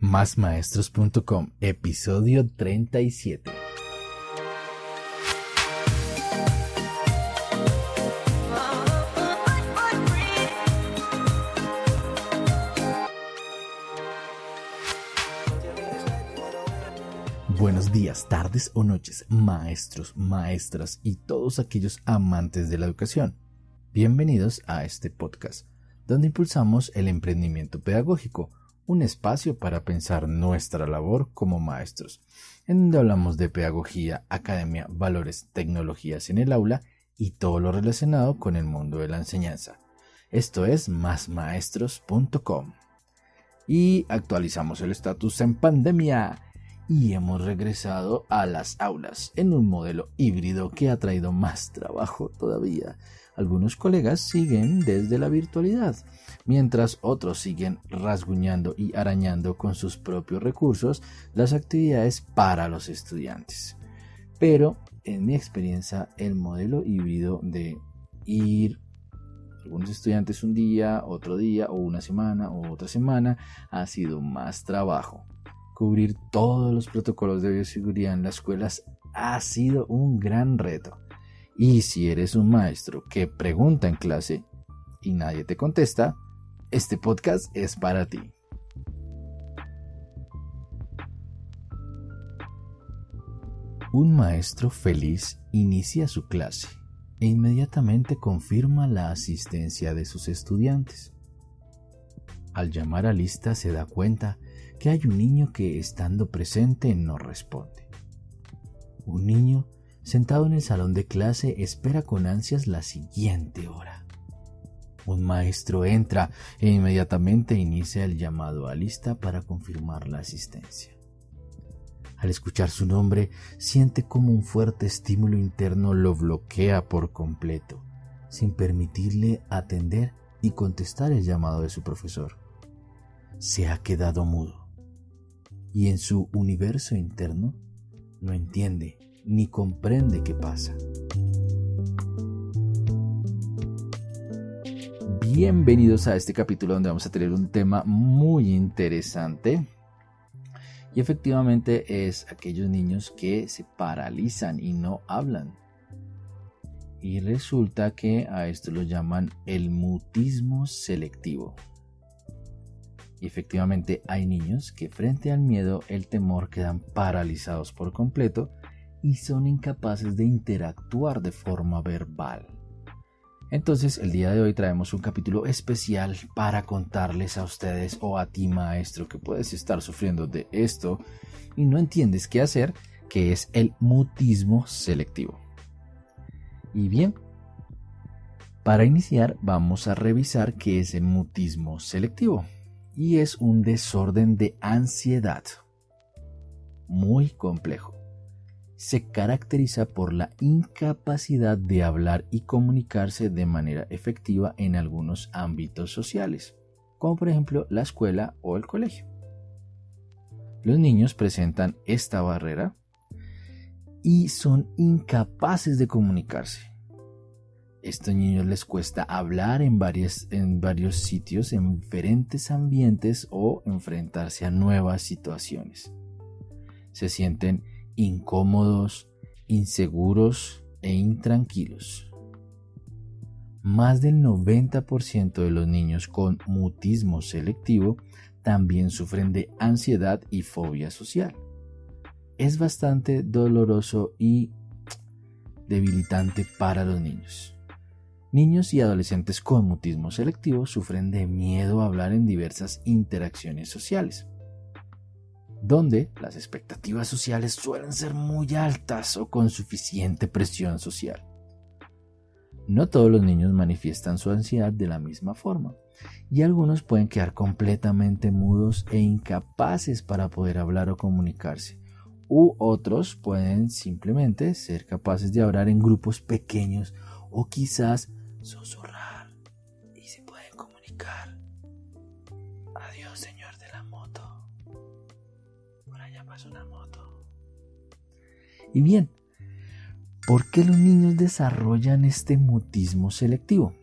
Másmaestros.com, episodio 37. Buenos días, tardes o noches, maestros, maestras y todos aquellos amantes de la educación. Bienvenidos a este podcast, donde impulsamos el emprendimiento pedagógico un espacio para pensar nuestra labor como maestros, en donde hablamos de pedagogía, academia, valores, tecnologías en el aula y todo lo relacionado con el mundo de la enseñanza. Esto es másmaestros.com. Y actualizamos el estatus en pandemia y hemos regresado a las aulas en un modelo híbrido que ha traído más trabajo todavía. Algunos colegas siguen desde la virtualidad, mientras otros siguen rasguñando y arañando con sus propios recursos las actividades para los estudiantes. Pero en mi experiencia el modelo híbrido de ir algunos estudiantes un día, otro día o una semana o otra semana ha sido más trabajo Cubrir todos los protocolos de bioseguridad en las escuelas ha sido un gran reto. Y si eres un maestro que pregunta en clase y nadie te contesta, este podcast es para ti. Un maestro feliz inicia su clase e inmediatamente confirma la asistencia de sus estudiantes. Al llamar a lista se da cuenta que hay un niño que estando presente no responde. Un niño sentado en el salón de clase espera con ansias la siguiente hora. Un maestro entra e inmediatamente inicia el llamado a lista para confirmar la asistencia. Al escuchar su nombre, siente como un fuerte estímulo interno lo bloquea por completo, sin permitirle atender y contestar el llamado de su profesor. Se ha quedado mudo y en su universo interno no entiende ni comprende qué pasa. Bienvenidos a este capítulo donde vamos a tener un tema muy interesante. Y efectivamente es aquellos niños que se paralizan y no hablan. Y resulta que a esto lo llaman el mutismo selectivo. Y efectivamente hay niños que frente al miedo, el temor quedan paralizados por completo y son incapaces de interactuar de forma verbal. Entonces el día de hoy traemos un capítulo especial para contarles a ustedes o a ti maestro que puedes estar sufriendo de esto y no entiendes qué hacer, que es el mutismo selectivo. Y bien, para iniciar vamos a revisar qué es el mutismo selectivo y es un desorden de ansiedad muy complejo. Se caracteriza por la incapacidad de hablar y comunicarse de manera efectiva en algunos ámbitos sociales, como por ejemplo la escuela o el colegio. Los niños presentan esta barrera y son incapaces de comunicarse estos niños les cuesta hablar en, en varios sitios, en diferentes ambientes o enfrentarse a nuevas situaciones. Se sienten incómodos, inseguros e intranquilos. Más del 90% de los niños con mutismo selectivo también sufren de ansiedad y fobia social. Es bastante doloroso y debilitante para los niños. Niños y adolescentes con mutismo selectivo sufren de miedo a hablar en diversas interacciones sociales, donde las expectativas sociales suelen ser muy altas o con suficiente presión social. No todos los niños manifiestan su ansiedad de la misma forma, y algunos pueden quedar completamente mudos e incapaces para poder hablar o comunicarse, u otros pueden simplemente ser capaces de hablar en grupos pequeños o quizás susurrar y se pueden comunicar. Adiós, señor de la moto. Por allá pasa una moto. Y bien, ¿por qué los niños desarrollan este mutismo selectivo?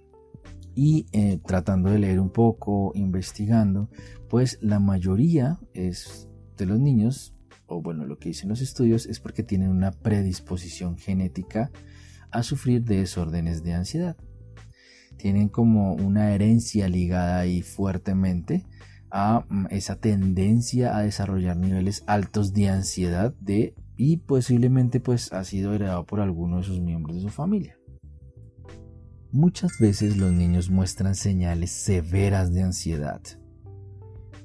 Y eh, tratando de leer un poco, investigando, pues la mayoría es de los niños, o bueno, lo que dicen los estudios es porque tienen una predisposición genética a sufrir de desórdenes de ansiedad. Tienen como una herencia ligada ahí fuertemente a mm, esa tendencia a desarrollar niveles altos de ansiedad de y posiblemente pues ha sido heredado por alguno de sus miembros de su familia. Muchas veces los niños muestran señales severas de ansiedad.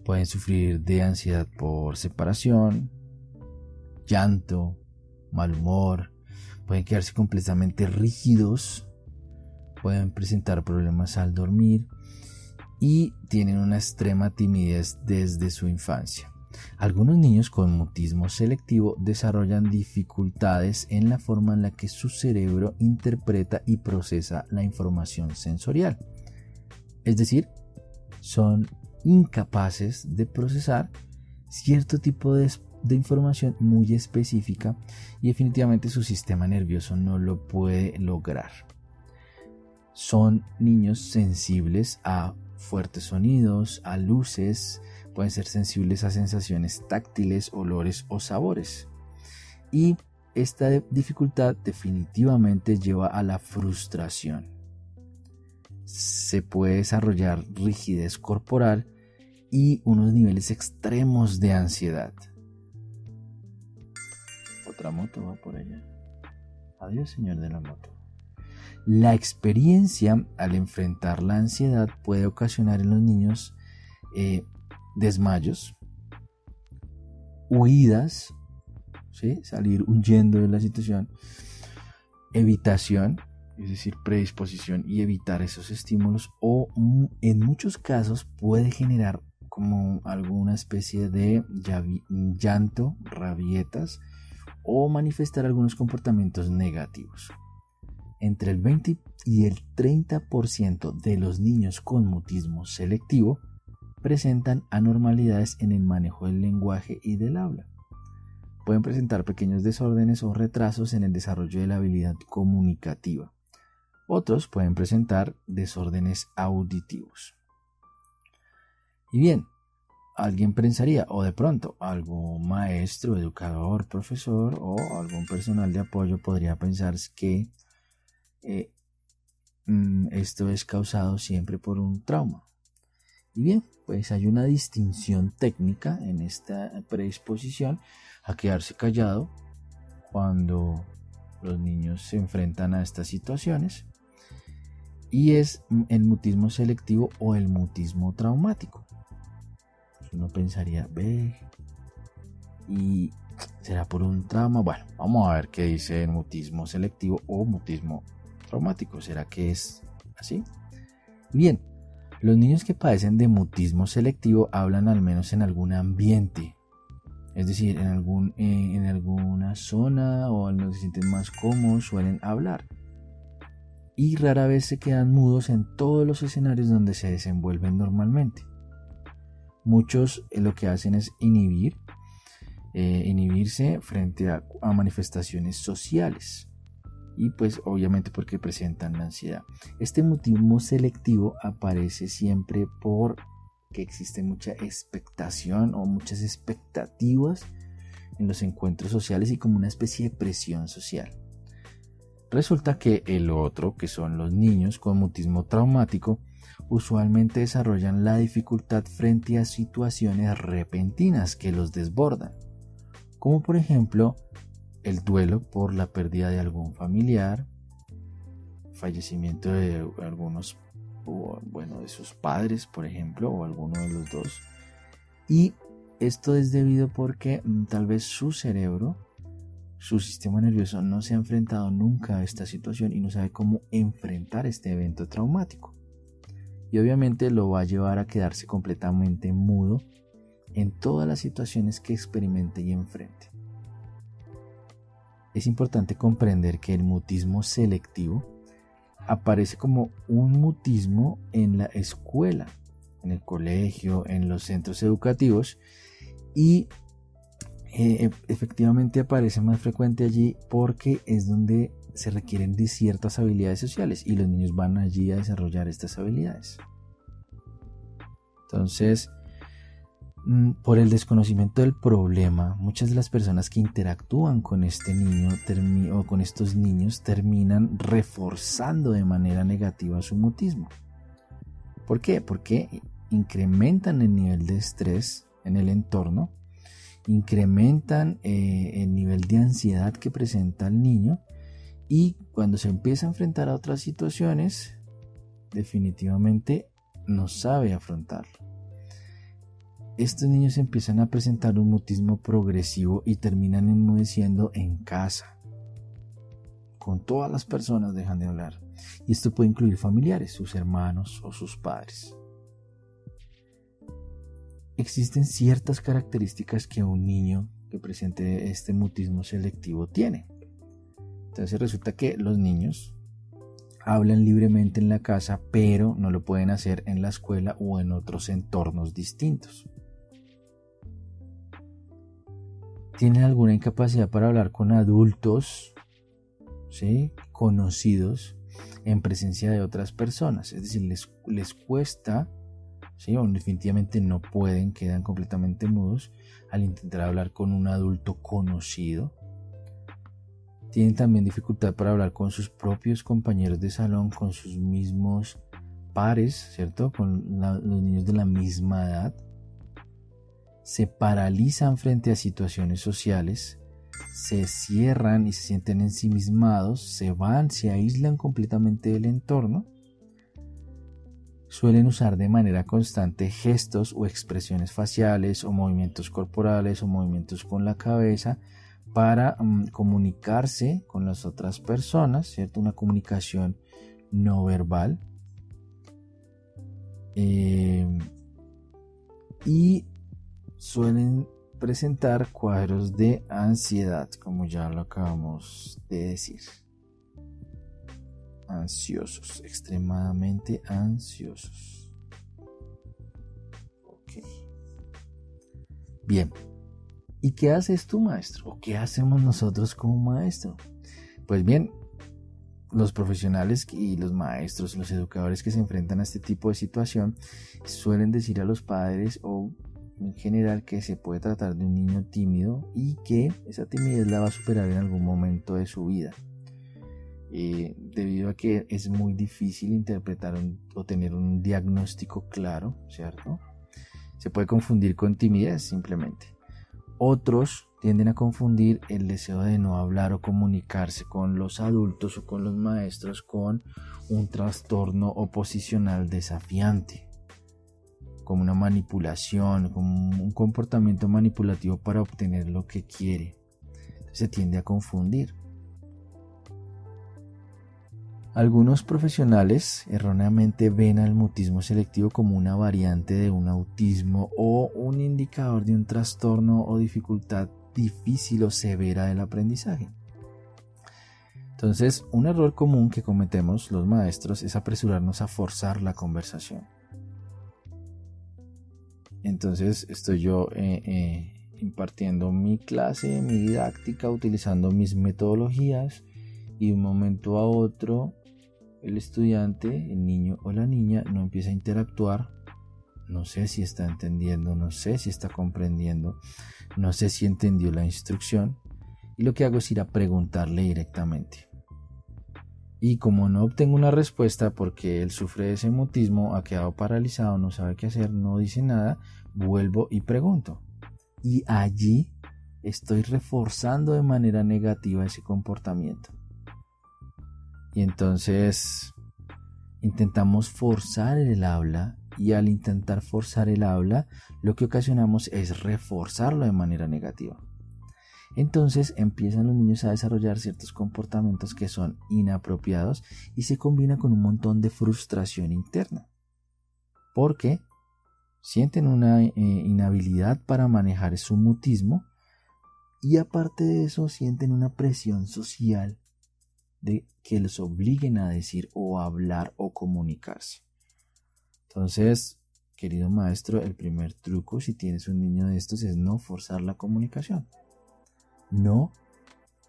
Pueden sufrir de ansiedad por separación, llanto, mal humor, pueden quedarse completamente rígidos, pueden presentar problemas al dormir y tienen una extrema timidez desde su infancia. Algunos niños con mutismo selectivo desarrollan dificultades en la forma en la que su cerebro interpreta y procesa la información sensorial. Es decir, son incapaces de procesar cierto tipo de, información muy específica y definitivamente su sistema nervioso no lo puede lograr. Son niños sensibles a fuertes sonidos, a luces, pueden ser sensibles a sensaciones táctiles, olores o sabores. Y esta dificultad definitivamente lleva a la frustración. Se puede desarrollar rigidez corporal y unos niveles extremos de ansiedad. Otra moto va por allá. Adiós, señor de la moto. La experiencia al enfrentar la ansiedad puede ocasionar en los niños eh, desmayos, huidas, salir huyendo de la situación, evitación, es decir, predisposición y evitar esos estímulos o mm, en muchos casos puede generar como alguna especie de llanto, rabietas o manifestar algunos comportamientos negativos. Entre el 20 y el 30% de los niños con mutismo selectivo presentan anormalidades en el manejo del lenguaje y del habla. Pueden presentar pequeños desórdenes o retrasos en el desarrollo de la habilidad comunicativa. Otros pueden presentar desórdenes auditivos. Y bien, alguien pensaría, o de pronto algún maestro, educador, profesor o algún personal de apoyo podría pensar que eh, mm, esto es causado siempre por un trauma. Y bien, pues hay una distinción técnica en esta predisposición a quedarse callado cuando los niños se enfrentan a estas situaciones y es el mutismo selectivo o el mutismo traumático. Uno pensaría, ve, y será por un trauma. Bueno, vamos a ver qué dice el mutismo selectivo o mutismo traumático. ¿Será que es así? Bien, los niños que padecen de mutismo selectivo hablan al menos en algún ambiente, es decir, en, algún, eh, en alguna zona o donde se sienten más cómodos suelen hablar. Y rara vez se quedan mudos en todos los escenarios donde se desenvuelven normalmente. Muchos eh, lo que hacen es inhibir, eh, inhibirse frente a manifestaciones sociales y pues obviamente porque presentan la ansiedad. Este mutismo selectivo aparece siempre por que existe mucha expectación o muchas expectativas en los encuentros sociales y como una especie de presión social. Resulta que el otro, que son los niños con mutismo traumático, usualmente desarrollan la dificultad frente a situaciones repentinas que los desbordan, como por ejemplo el duelo por la pérdida de algún familiar, fallecimiento de algunos, bueno, de sus padres, por ejemplo, o alguno de los dos. Y esto es debido porque mm, tal vez su cerebro, su sistema nervioso no se ha enfrentado nunca a esta situación y no sabe cómo enfrentar este evento traumático. Y obviamente lo va a llevar a quedarse completamente mudo en todas las situaciones que experimente y enfrente es importante comprender que el mutismo selectivo aparece como un mutismo en la escuela, en el colegio, en los centros educativos y eh, efectivamente aparece más frecuente allí porque es donde se requieren de ciertas habilidades sociales y los niños van allí a desarrollar estas habilidades. Entonces, por el desconocimiento del problema, muchas de las personas que interactúan con este niño o con estos niños terminan reforzando de manera negativa su mutismo. ¿Por qué? Porque incrementan el nivel de estrés en el entorno, incrementan eh, el nivel de ansiedad que presenta el niño y cuando se empieza a enfrentar a otras situaciones, definitivamente no sabe afrontarlo. Estos niños empiezan a presentar un mutismo progresivo y terminan enmudeciendo en casa. Con todas las personas dejan de hablar. Y esto puede incluir familiares, sus hermanos o sus padres existen ciertas características que un niño que presente este mutismo selectivo tiene. Entonces resulta que los niños hablan libremente en la casa, pero no lo pueden hacer en la escuela o en otros entornos distintos. Tienen alguna incapacidad para hablar con adultos, ¿sí? conocidos, en presencia de otras personas. Es decir, les, les cuesta ¿sí? o definitivamente no pueden, quedan completamente mudos al intentar hablar con un adulto conocido. Tienen también dificultad para hablar con sus propios compañeros de salón, con sus mismos pares, ¿cierto? Con los niños de la misma edad. Se paralizan frente a situaciones sociales, se cierran y se sienten ensimismados, se van, se aíslan completamente del entorno suelen usar de manera constante gestos o expresiones faciales o movimientos corporales o movimientos con la cabeza para mm, comunicarse con las otras personas, ¿cierto? Una comunicación no verbal. Em, y suelen presentar cuadros de ansiedad, como ya lo acabamos de decir ansiosos, extremadamente ansiosos. Ok. Bien. ¿Y qué haces tú, maestro? ¿O qué hacemos nosotros como maestro? Pues bien, los profesionales y los maestros, los educadores que se enfrentan a este tipo de situación suelen decir a los padres o en general que se puede tratar de un niño tímido y que esa timidez la va a superar en algún momento de su vida. Eh, debido a que es muy difícil interpretar o tener un diagnóstico claro, ¿cierto? Se puede confundir con timidez simplemente. Otros tienden a confundir el deseo de no hablar o comunicarse con los adultos o con los maestros con un trastorno oposicional desafiante, como una manipulación, como un comportamiento manipulativo para obtener lo que quiere. Se tiende a confundir. Algunos profesionales erróneamente ven al mutismo selectivo como una variante de un autismo o un indicador de un trastorno o dificultad difícil o severa del aprendizaje. Entonces, un error común que cometemos los maestros es apresurarnos a forzar la conversación. Entonces, estoy yo eh, eh, impartiendo mi clase, mi didáctica, utilizando mis metodologías y de un momento a otro el estudiante, el niño o la niña no empieza a interactuar, no sé si está entendiendo, no sé si está comprendiendo, no sé si entendió la instrucción y lo que hago es ir a preguntarle directamente. Y como no obtengo una respuesta porque él sufre de ese mutismo, ha quedado paralizado, no sabe qué hacer, no dice nada, vuelvo y pregunto. Y allí estoy reforzando de manera negativa ese comportamiento. Y entonces intentamos forzar el habla y al intentar forzar el habla lo que ocasionamos es reforzarlo de manera negativa. Entonces empiezan los niños a desarrollar ciertos comportamientos que son inapropiados y se combina con un montón de frustración interna. Porque sienten una eh, inhabilidad para manejar su mutismo y aparte de eso sienten una presión social de que les obliguen a decir o hablar o comunicarse. Entonces, querido maestro, el primer truco si tienes un niño de estos es no forzar la comunicación. No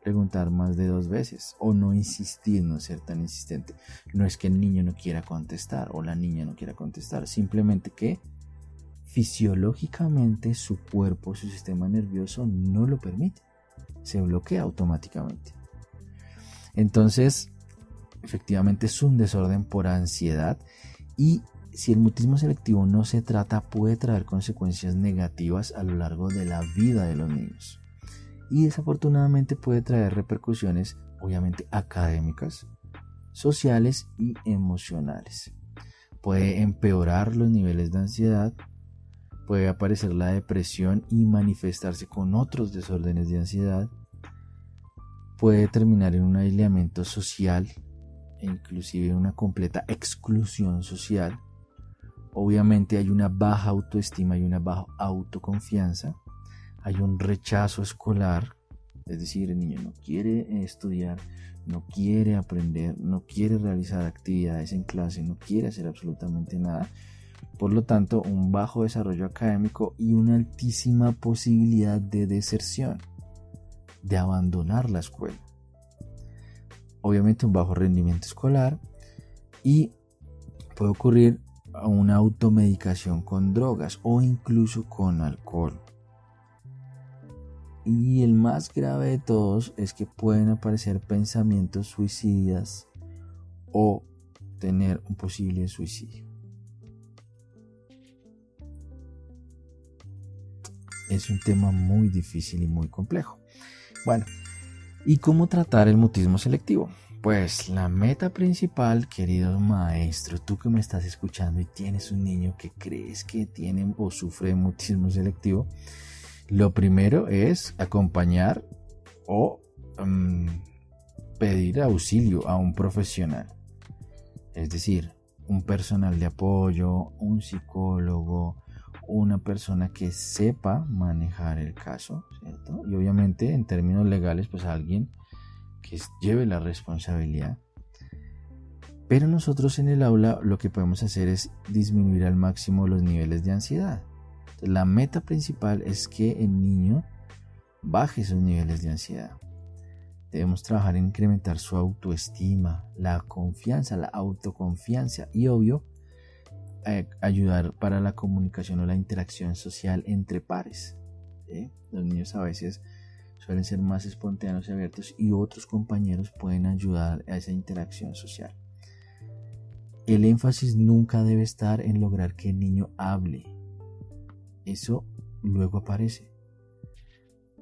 preguntar más de dos veces o no insistir, no ser tan insistente. No es que el niño no quiera contestar o la niña no quiera contestar, simplemente que fisiológicamente su cuerpo, su sistema nervioso no lo permite. Se bloquea automáticamente. Entonces, efectivamente es un desorden por ansiedad y si el mutismo selectivo no se trata puede traer consecuencias negativas a lo largo de la vida de los niños. Y desafortunadamente puede traer repercusiones obviamente académicas, sociales y emocionales. Puede empeorar los niveles de ansiedad, puede aparecer la depresión y manifestarse con otros desórdenes de ansiedad, puede terminar en un aislamiento social e inclusive una completa exclusión social. Obviamente hay una baja autoestima y una baja autoconfianza. Hay un rechazo escolar, es decir, el niño no quiere estudiar, no quiere aprender, no quiere realizar actividades en clase, no quiere hacer absolutamente nada. Por lo tanto, un bajo desarrollo académico y una altísima posibilidad de deserción, de abandonar la escuela obviamente un bajo rendimiento escolar y puede ocurrir una automedicación con drogas o incluso con alcohol. Y el más grave de todos es que pueden aparecer pensamientos suicidas o tener un posible suicidio. Es un tema muy difícil y muy complejo. Bueno, ¿Y cómo tratar el mutismo selectivo? Pues la meta principal, querido maestro, tú que me estás escuchando y tienes un niño que crees que tiene o sufre mutismo selectivo, lo primero es acompañar o mm, pedir auxilio a un profesional. Es decir, un personal de apoyo, un psicólogo, una persona que sepa manejar el caso. Y obviamente en términos legales, pues alguien que lleve la responsabilidad. Pero nosotros en el aula lo que podemos hacer es disminuir al máximo los niveles de ansiedad. La meta principal es que el niño baje esos niveles de ansiedad. Debemos trabajar en incrementar su autoestima, la confianza, la autoconfianza y obvio eh, ayudar para la comunicación o la interacción social entre pares. Los niños a veces suelen ser más espontáneos y abiertos y otros compañeros pueden ayudar a esa interacción social. El énfasis nunca debe estar en lograr que el niño hable. Eso luego aparece.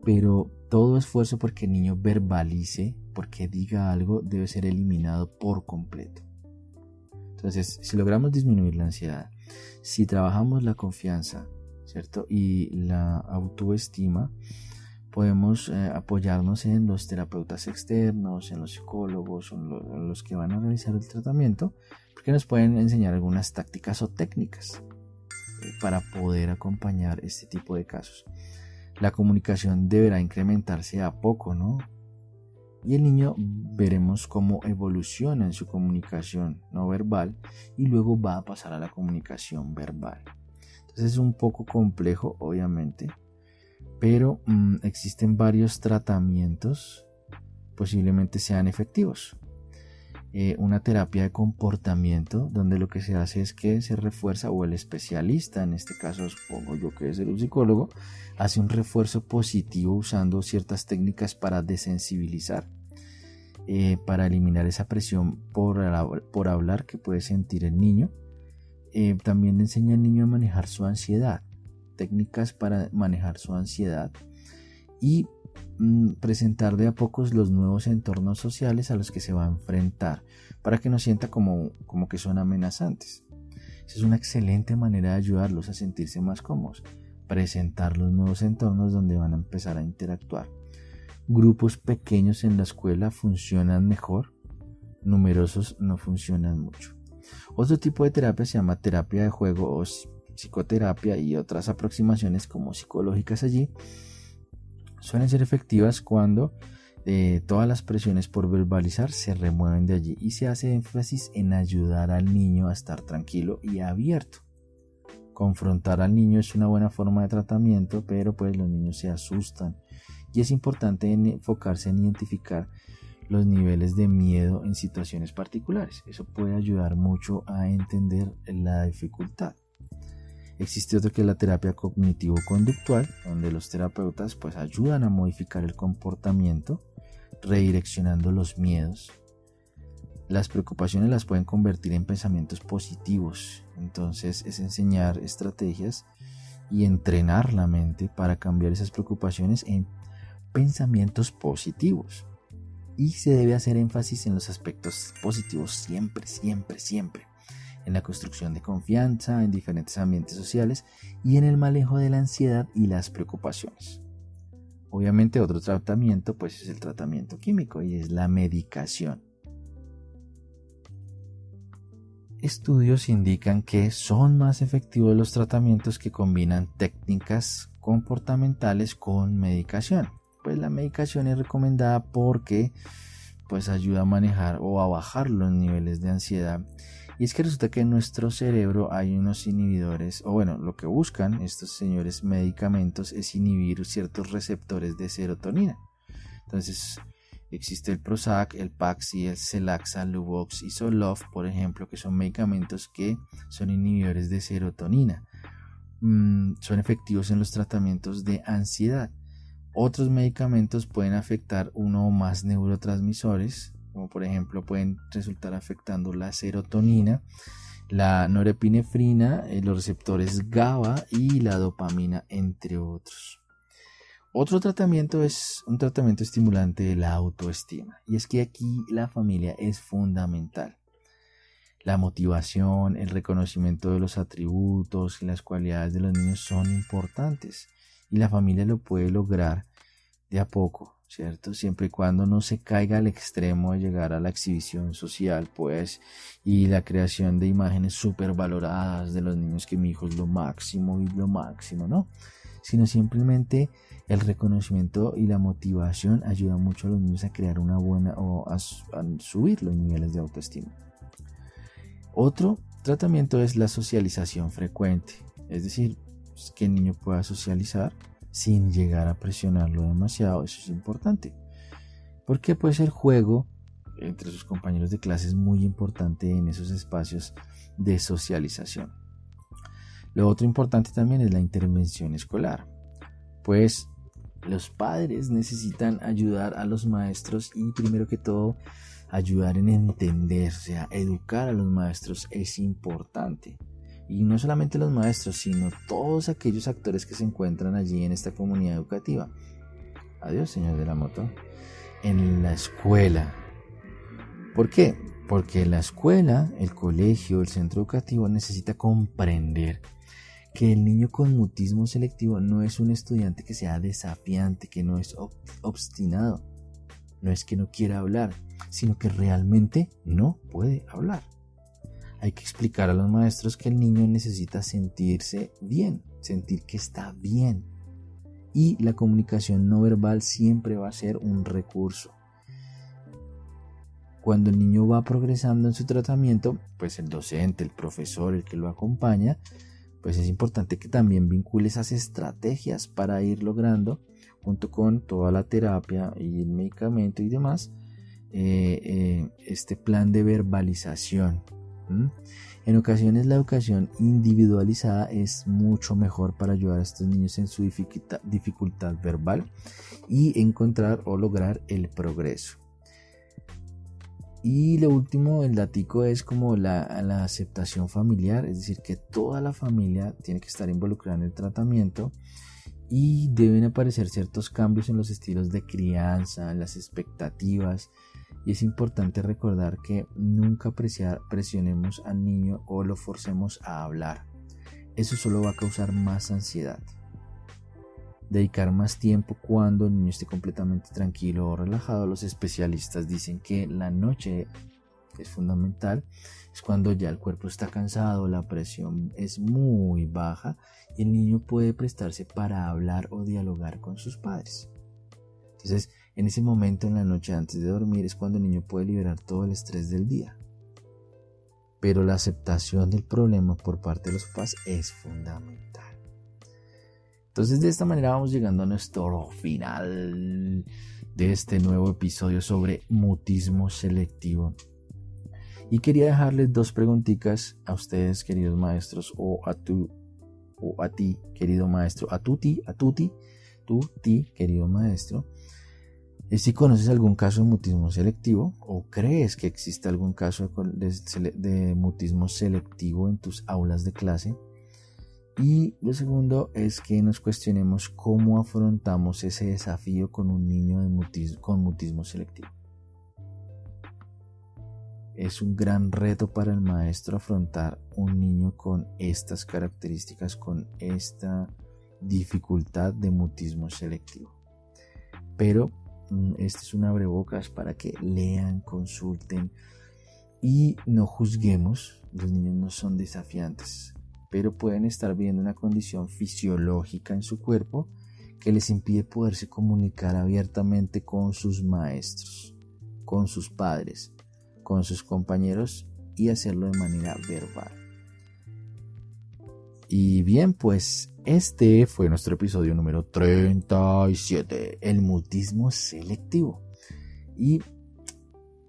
Pero todo esfuerzo porque el niño verbalice, porque diga algo, debe ser eliminado por completo. Entonces, si logramos disminuir la ansiedad, si trabajamos la confianza, ¿cierto? Y la autoestima, podemos eh, apoyarnos en los terapeutas externos, en los psicólogos, en, los que van a realizar el tratamiento, porque nos pueden enseñar algunas tácticas o técnicas para poder acompañar este tipo de casos. La comunicación deberá incrementarse a poco, ¿no? y el niño veremos cómo evoluciona en su comunicación no verbal y luego va a pasar a la comunicación verbal. Entonces es un poco complejo, obviamente, pero mm, existen varios tratamientos, posiblemente sean efectivos. Eh, una terapia de comportamiento donde lo que se hace es que se refuerza o el especialista, en este caso supongo yo que es el psicólogo, hace un refuerzo positivo usando ciertas técnicas para desensibilizar, eh, para eliminar esa presión por, por, hablar que puede sentir el niño. Eh, también enseña al niño a manejar su ansiedad, técnicas para manejar su ansiedad y presentar de a pocos los nuevos entornos sociales a los que se va a enfrentar para que no sienta como, como que son amenazantes. Esa es una excelente manera de ayudarlos a sentirse más cómodos, presentar los nuevos entornos donde van a empezar a interactuar. Grupos pequeños en la escuela funcionan mejor, numerosos no funcionan mucho. Otro tipo de terapia se llama terapia de juego o psicoterapia y otras aproximaciones como psicológicas allí suelen ser efectivas cuando eh, todas las presiones por verbalizar se remueven de allí y se hace énfasis en ayudar al niño a estar tranquilo y abierto Confrontar al niño es una buena forma de tratamiento, pero pues los niños se asustan y es importante enfocarse en identificar los niveles de miedo en situaciones particulares. Eso puede ayudar mucho a entender la dificultad. Existe otro que es la terapia cognitivo-conductual, donde los terapeutas pues ayudan a modificar el comportamiento, redireccionando los miedos. Las preocupaciones las pueden convertir en pensamientos positivos. Entonces es enseñar estrategias y entrenar la mente para cambiar esas preocupaciones en pensamientos positivos. Y se debe hacer énfasis en los aspectos positivos siempre, siempre, siempre en la construcción de confianza en diferentes ambientes sociales y en el manejo de la ansiedad y las preocupaciones. Obviamente otro tratamiento pues es el tratamiento químico y es la medicación. Estudios indican que son más efectivos los tratamientos que combinan técnicas comportamentales con medicación. Pues la medicación es recomendada porque pues ayuda a manejar o a bajar los niveles de ansiedad y es que resulta que en nuestro cerebro hay unos inhibidores, o bueno, lo que buscan estos señores medicamentos es inhibir ciertos receptores de serotonina. Entonces, existe el Prozac, el Paxi, el Celaxa, Luvox y Zoloft, por ejemplo, que son medicamentos que son inhibidores de serotonina. Mm, son efectivos en los tratamientos de ansiedad. Otros medicamentos pueden afectar uno o más neurotransmisores, como por ejemplo pueden resultar afectando la serotonina, la norepinefrina, eh, los receptores GABA y la dopamina, entre otros. Otro tratamiento es un tratamiento estimulante de la autoestima. Y es que aquí la familia es fundamental. La motivación, el reconocimiento de los atributos y las cualidades de los niños son importantes. Y la familia lo puede lograr de a poco, ¿cierto? Siempre y cuando no se caiga al extremo de llegar a la exhibición social, pues, y la creación de imágenes súper valoradas de los niños que mi hijo es lo máximo y lo máximo, ¿no? Sino simplemente el reconocimiento y la motivación ayuda mucho a los niños a crear una buena o a, a subir los niveles de autoestima. Otro tratamiento es la socialización frecuente, es decir, pues, que el niño pueda socializar sin llegar a presionarlo demasiado, eso es importante. Porque pues el juego entre sus compañeros de clase es muy importante en esos espacios de socialización. Lo otro importante también es la intervención escolar, pues los padres necesitan ayudar a los maestros y primero que todo ayudar en entender, o sea, educar a los maestros es importante. Y no solamente los maestros, sino todos aquellos actores que se encuentran allí en esta comunidad educativa. Adiós, señor de la moto. En la escuela. ¿Por qué? Porque la escuela, el colegio, el centro educativo necesita comprender que el niño con mutismo selectivo no es un estudiante que sea desafiante, que no es obstinado. No es que no quiera hablar, sino que realmente no puede hablar. Hay que explicar a los maestros que el niño necesita sentirse bien, sentir que está bien. Y la comunicación no verbal siempre va a ser un recurso. Cuando el niño va progresando en su tratamiento, pues el docente, el profesor, el que lo acompaña, pues es importante que también vincule esas estrategias para ir logrando, junto con toda la terapia y el medicamento y demás, eh, eh, este plan de verbalización en ocasiones la educación individualizada es mucho mejor para ayudar a estos niños en su dificultad, verbal y encontrar o lograr el progreso. Y lo último, el datico es como la, la, aceptación familiar, es decir, que toda la familia tiene que estar involucrada en el tratamiento y deben aparecer ciertos cambios en los estilos de crianza, las expectativas, y es importante recordar que nunca presionemos al niño o lo forcemos a hablar. Eso solo va a causar más ansiedad. Dedicar más tiempo cuando el niño esté completamente tranquilo o relajado. Los especialistas dicen que la noche es fundamental. Es cuando ya el cuerpo está cansado, la presión es muy baja y el niño puede prestarse para hablar o dialogar con sus padres. Entonces, en ese momento en la noche antes de dormir es cuando el niño puede liberar todo el estrés del día. pero la aceptación del problema por parte de los papás es fundamental. Entonces de esta manera vamos llegando a nuestro final de este nuevo episodio sobre mutismo selectivo. Y quería dejarles dos preguntitas a ustedes, queridos maestros, o a tu, o a ti, querido maestro, a tuti, a tuti, tú, ti, querido maestro. Si conoces algún caso de mutismo selectivo o crees que existe algún caso de, mutismo selectivo en tus aulas de clase. Y lo segundo es que nos cuestionemos cómo afrontamos ese desafío con un niño con mutismo selectivo. Es un gran reto para el maestro afrontar un niño con estas características, con esta dificultad de mutismo selectivo. Pero este es un abrebocas para que lean, consulten y no juzguemos. Los niños no son desafiantes, pero pueden estar viendo una condición fisiológica en su cuerpo que les impide poderse comunicar abiertamente con sus maestros, con sus padres, con sus compañeros y hacerlo de manera verbal. Y bien, pues este fue nuestro episodio número 37, el mutismo selectivo. Y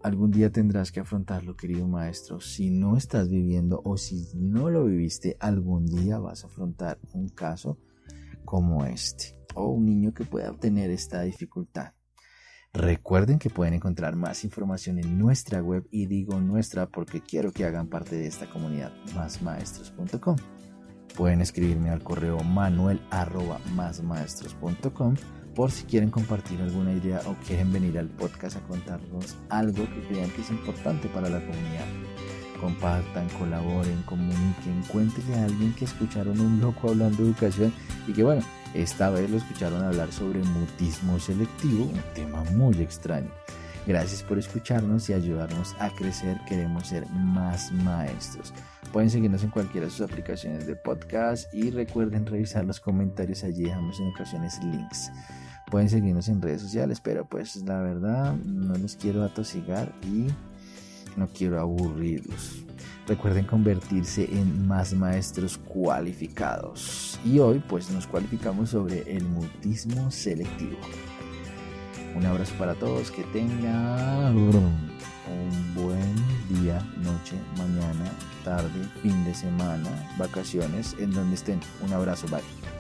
algún día tendrás que afrontarlo, querido maestro. Si no estás viviendo o si no lo viviste, algún día vas a afrontar un caso como este o un niño que pueda obtener esta dificultad. Recuerden que pueden encontrar más información en nuestra web y digo nuestra porque quiero que hagan parte de esta comunidad másmaestros.com. Pueden escribirme al correo manuel por si quieren compartir alguna idea o quieren venir al podcast a contarnos algo que crean que es importante para la comunidad. Compartan, colaboren, comuniquen, cuéntenle a alguien que escucharon un loco hablando de educación y que bueno, esta vez lo escucharon hablar sobre mutismo selectivo, un tema muy extraño. Gracias por escucharnos y ayudarnos a crecer. Queremos ser más maestros. Pueden seguirnos en cualquiera de sus aplicaciones de podcast y recuerden revisar los comentarios. Allí dejamos en ocasiones links. Pueden seguirnos en redes sociales, pero pues la verdad no los quiero atosigar y no quiero aburrirlos. Recuerden convertirse en más maestros cualificados. Y hoy pues nos cualificamos sobre el mutismo selectivo. Un abrazo para todos, que tengan un buen día, noche, mañana, tarde, fin de semana, vacaciones, en donde estén. Un abrazo, bye.